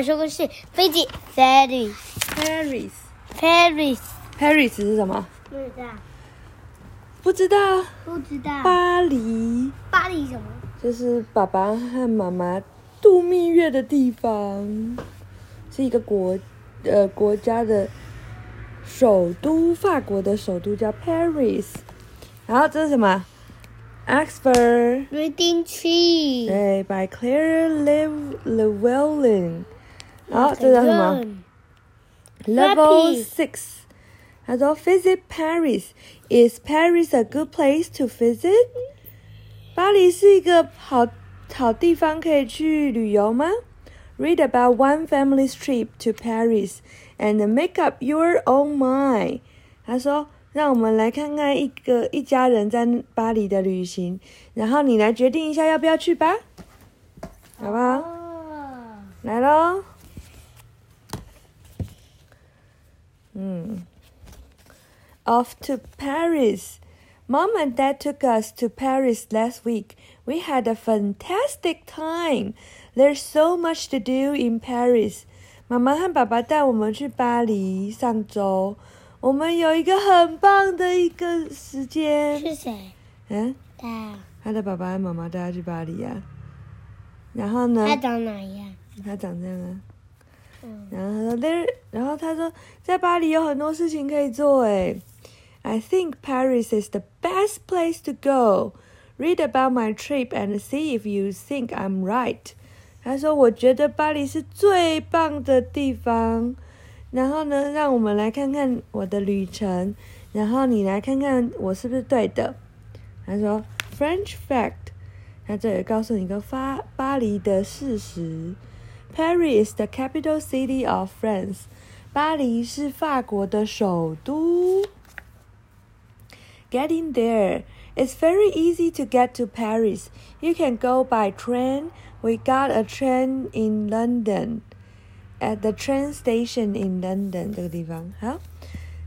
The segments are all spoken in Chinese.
妈说过是飞机，Paris。Paris。Paris。Paris 是什么？不知道。不知道。不知道。巴黎。巴黎什么？就是爸爸和妈妈度蜜月的地方，是一个国呃国家的首都，法国的首都叫 Paris。然后这是什么？Oxford。Reading Tree。对，by Claire Le Llewellyn。然后这叫什么？Level Six。他说：“Visit Paris. Is Paris a good place to visit？” 巴黎是一个好好地方可以去旅游吗？Read about one family's trip to Paris and make up your own mind。他说：“让我们来看看一个一家人在巴黎的旅行，然后你来决定一下要不要去吧，好不好？哦。来喽。嗯，Off to Paris. Mom and Dad took us to Paris last week. We had a fantastic time. There's so much to do in Paris. 妈妈和爸爸带我们去巴黎。上周我们有一个很棒的一个时间。是谁？嗯，他。他的爸爸和妈妈带他去巴黎呀、然后呢？他长哪样？他长这样啊。嗯。然后他说 there， 然后他说在巴黎有很多事情可以做诶。I think Paris is the best place to go. Read about my trip and see if you think I'm right. 他说我觉得巴黎是最棒的地方。然后呢，让我们来看看我的旅程，然后你来看看我是不是对的。他说 French fact，他这里告诉你一个巴巴黎的事实。Paris is the capital city of France. 巴黎是法国的首都。Getting there. It's very easy to get to Paris. You can go by train. We got a train in London. At the train station in London 这个地方。好，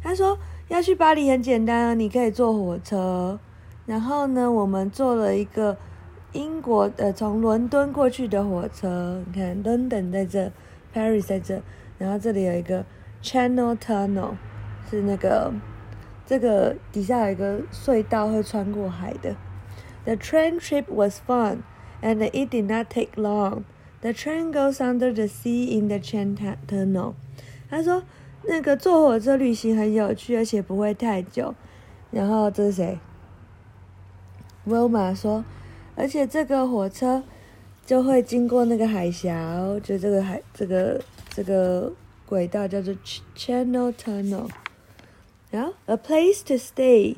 他说要去巴黎很简单啊，你可以坐火车。然后呢，我们坐了一个英国呃从伦敦过去的火车。你看，London 在这，Paris 在这，然后这里有一个 Channel Tunnel，是那个这个底下有一个隧道会穿过海的。The train trip was fun, and it did not take long. The train goes under the sea in the Channel Tunnel. 他说那个坐火车旅行很有趣，而且不会太久。然后这是谁？Wilma 说，而且这个火车就会经过那个海峡，就这个海这个这个轨道叫做 Channel Tunnel。然后 A place to stay.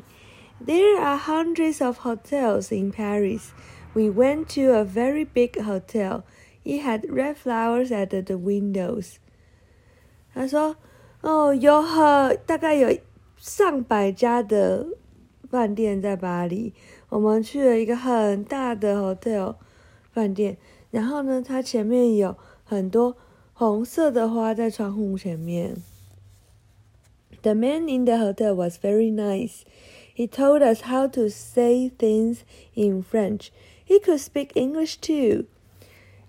There are hundreds of hotels in Paris. We went to a very big hotel. It had red flowers at the windows. 他说：“哦，有很大概有上百家的饭店在巴黎。我们去了一个很大的 hotel 饭店，然后呢，它前面有很多 红色的花在窗户前面。The man in the hotel was very nice. He told us how to say things in French. He could speak English too.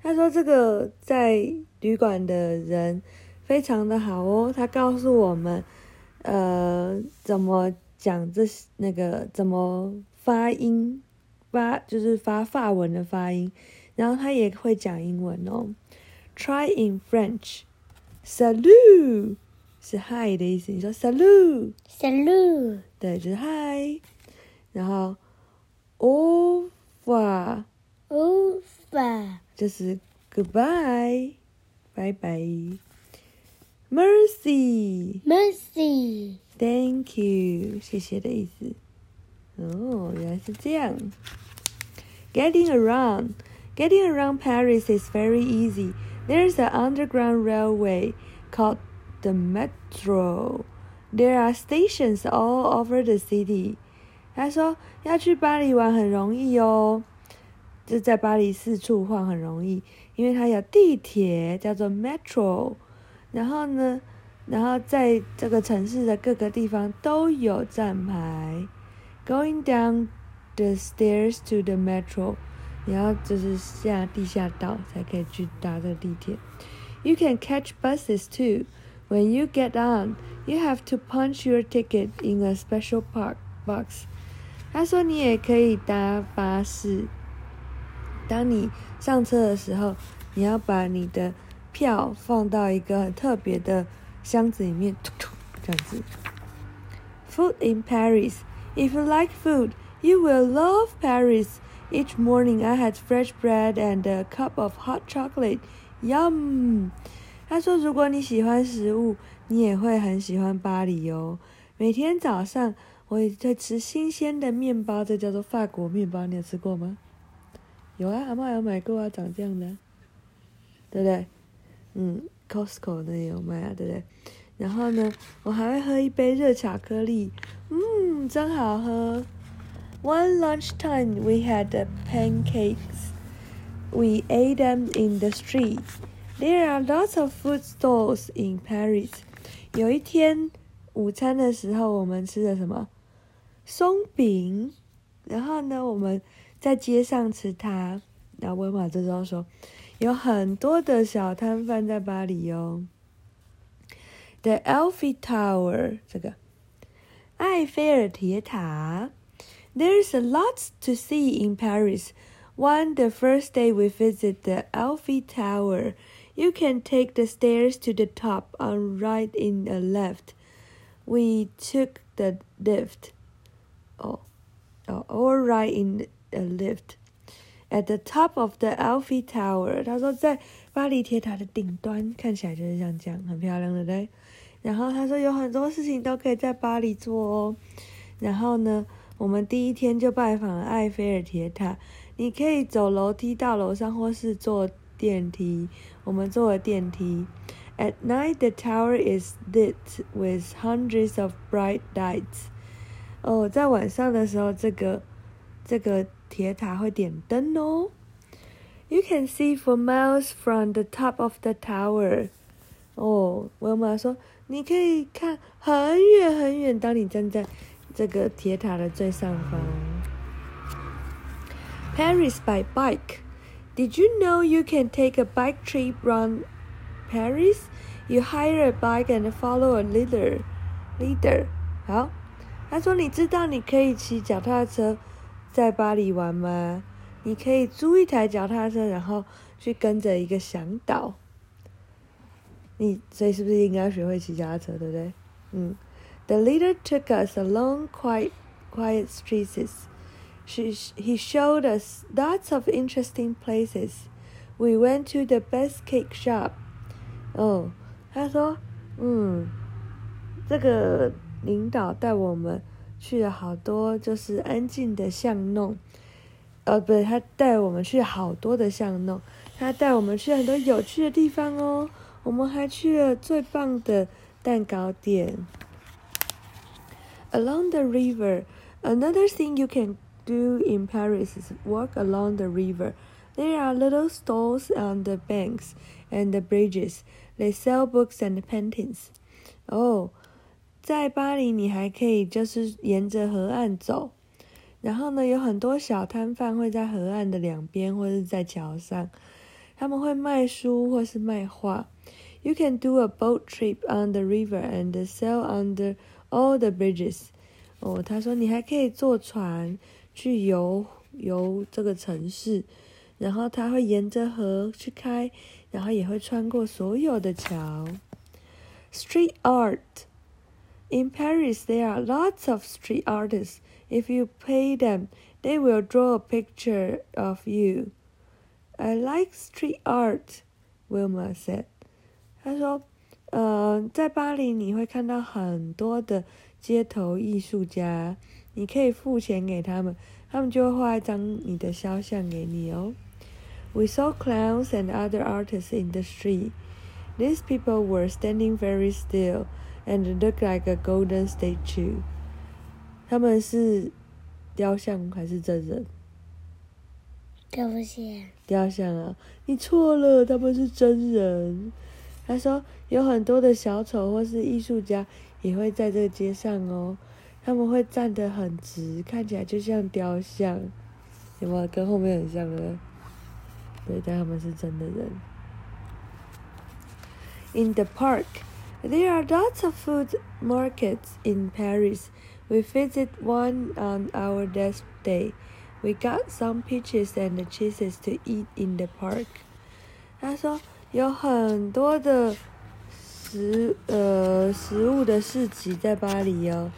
他说这个在旅馆的人非常的好哦，他告诉我们，呃，怎么讲这那个怎么发音，发就是发法文的发音，然后他也会讲英文哦。Try in French. Salut 是 hi 的意思，你说 salut， Salut，对，就是 hi，然后 au revoir。 au revoir，就是 goodbye，拜拜。Mercy，thank Merci， you，谢谢的意思。哦，原来是这样。Getting around, getting around Paris is very easy. There's an underground railway called the metro. There are stations all over the city. 他说要去巴黎玩很容易哦。就在巴黎四处晃很容易，因为它有地铁叫做 metro，然后呢，然后在这个城市的各个地方都有站牌。Going down the stairs to the metro，你要就是下地下道才可以去搭这个地铁。 You can catch buses too. When you get on, you have to punch your ticket in a special park box. 他说你也可以搭巴士。当你上车的时候，你要把你的票放到一个很特别的箱子里面，这样子。Food in Paris. If you like food, you will love Paris. Each morning I had fresh bread and a cup of hot chocolate. Yum! 他说：“如果你喜欢食物，你也会很喜欢巴黎哦。每天早上我也在吃新鲜的面包，这叫做法国面包。你有吃过吗？有啊，阿妈有买过啊，长这样的，对不对？嗯，Costco 那也有卖啊，对不对？然后呢，我还会喝一杯热巧克力，嗯，真好喝。One lunchtime we had pancakes. We ate them in the street. There are lots of food stalls in Paris. 有一天午餐的时候，我们吃的什么？松饼。然后呢，我们在街上吃它。然后威玛这时候说，有很多的小摊贩在巴黎哦。The Eiffel Tower，这个埃菲尔铁塔。 There's a lot to see in Paris. One, the first day we visit the Eiffel Tower. You can take the stairs to the top on right in a left. We took the lift. Oh, oh, or right in a lift. At the top of the Eiffel Tower，他说在巴黎铁塔的顶端，看起来就是像这样，很漂亮的对。然后他说有很多事情都可以在巴黎做哦。然后呢， 我们第一天就拜访了埃菲尔铁塔。你可以走楼梯到楼上，或是坐电梯。我们坐了电梯。At night, the tower is lit with hundreds of bright lights. 哦，在晚上的时候，这个这个铁塔会点灯哦。You can see for miles from the top of the tower. 哦，我妈说你可以看很远很远，当你站在这个铁塔的最上方。Paris by bike. Did you know you can take a bike trip around Paris? You hire a bike and follow a leader. Leader，好，他说你知道你可以骑脚踏车在巴黎玩吗？你可以租一台脚踏车，然后去跟着一个向导。你所以是不是应该学会骑脚踏车，对不对？嗯。The leader took us along quiet, quiet streets. She, he showed us lots of interesting places. We went to the best cake shop. 哦，他说，嗯，这个领导带我们去了好多就是安静的巷弄。呃，不对，他带我们去好多的巷弄，他带我们去很多有趣的地方哦。我们还去了最棒的蛋糕店。 Along the river, another thing you can do in Paris is walk along the river. There are little stalls on the banks and the bridges. They sell books and paintings. 哦，在巴黎你还可以就是沿着河岸走，然后呢有很多小摊贩会在河岸的两边或是在桥上，他们会卖书或是卖画。You can do a boat trip on the river and sail under all the bridges. 哦，他说你还可以坐船。去游游这个城市，然后他会沿着河去开，然后也会穿过所有的桥。Street art in Paris, there are lots of street artists. If you pay them, they will draw a picture of you. I like street art, Wilma said. 他说， 呃，在巴黎你会看到很多的街头艺术家。你可以付钱给他们，他们就会画一张你的肖像给你哦。We saw clowns and other artists in the street. These people were standing very still and looked like a golden statue. 他们是雕像还是真人？雕像。雕像啊！你错了，他们是真人。他说有很多的小丑或是艺术家也会在这个街上哦。他们会站得很直，看起来就像雕像，有没有跟后面很像的？对，但他们是真的人。in the park. There are lots of food markets in Paris. We visit one on our last day. We got some peaches and cheeses to eat in the park. 他说有很多的食呃食物的市集在巴黎哦。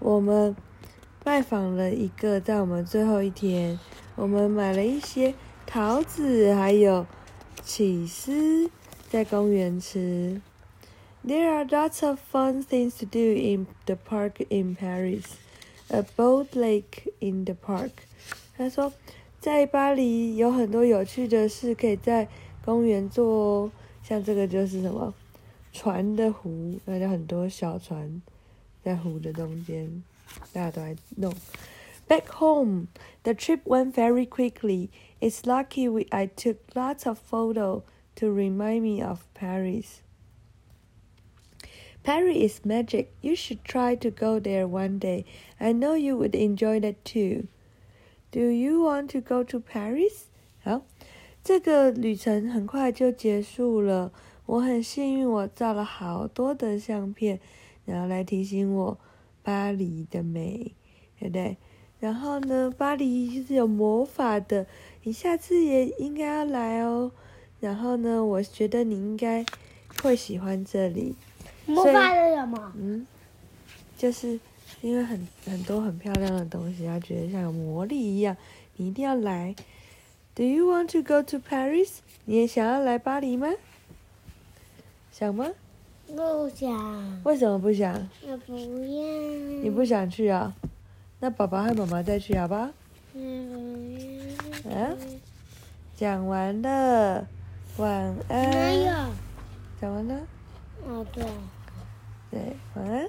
我们拜访了一个，在我们最后一天，我们买了一些桃子，还有起司，在公园吃。There are lots of fun things to do in the park in Paris. A boat lake in the park. 他说，在巴黎有很多有趣的事可以在公园做哦，像这个就是什么船的湖，那就很多小船在湖的中间，大家都在弄。Back home, the trip went very quickly. It's lucky we I took lots of photos to remind me of Paris. Paris is magic. You should try to go there one day. I know you would enjoy that too. Do you want to go to Paris? 好， 这个旅程很快就结束了。我很幸运，我照了好多的相片，然后来提醒我巴黎的美，对不对？然后呢，巴黎是有魔法的，你下次也应该要来哦。然后呢，我觉得你应该会喜欢这里。魔法是什么？嗯，就是因为很很多很漂亮的东西，他觉得像有魔力一样，你一定要来。Do you want to go to Paris？你也想要来巴黎吗？想吗？不想。为什么不想？我不要。你不想去啊？那爸爸和妈妈再去好不好？嗯。嗯。讲完了，晚安。没有。讲完了。哦，对。对，晚安。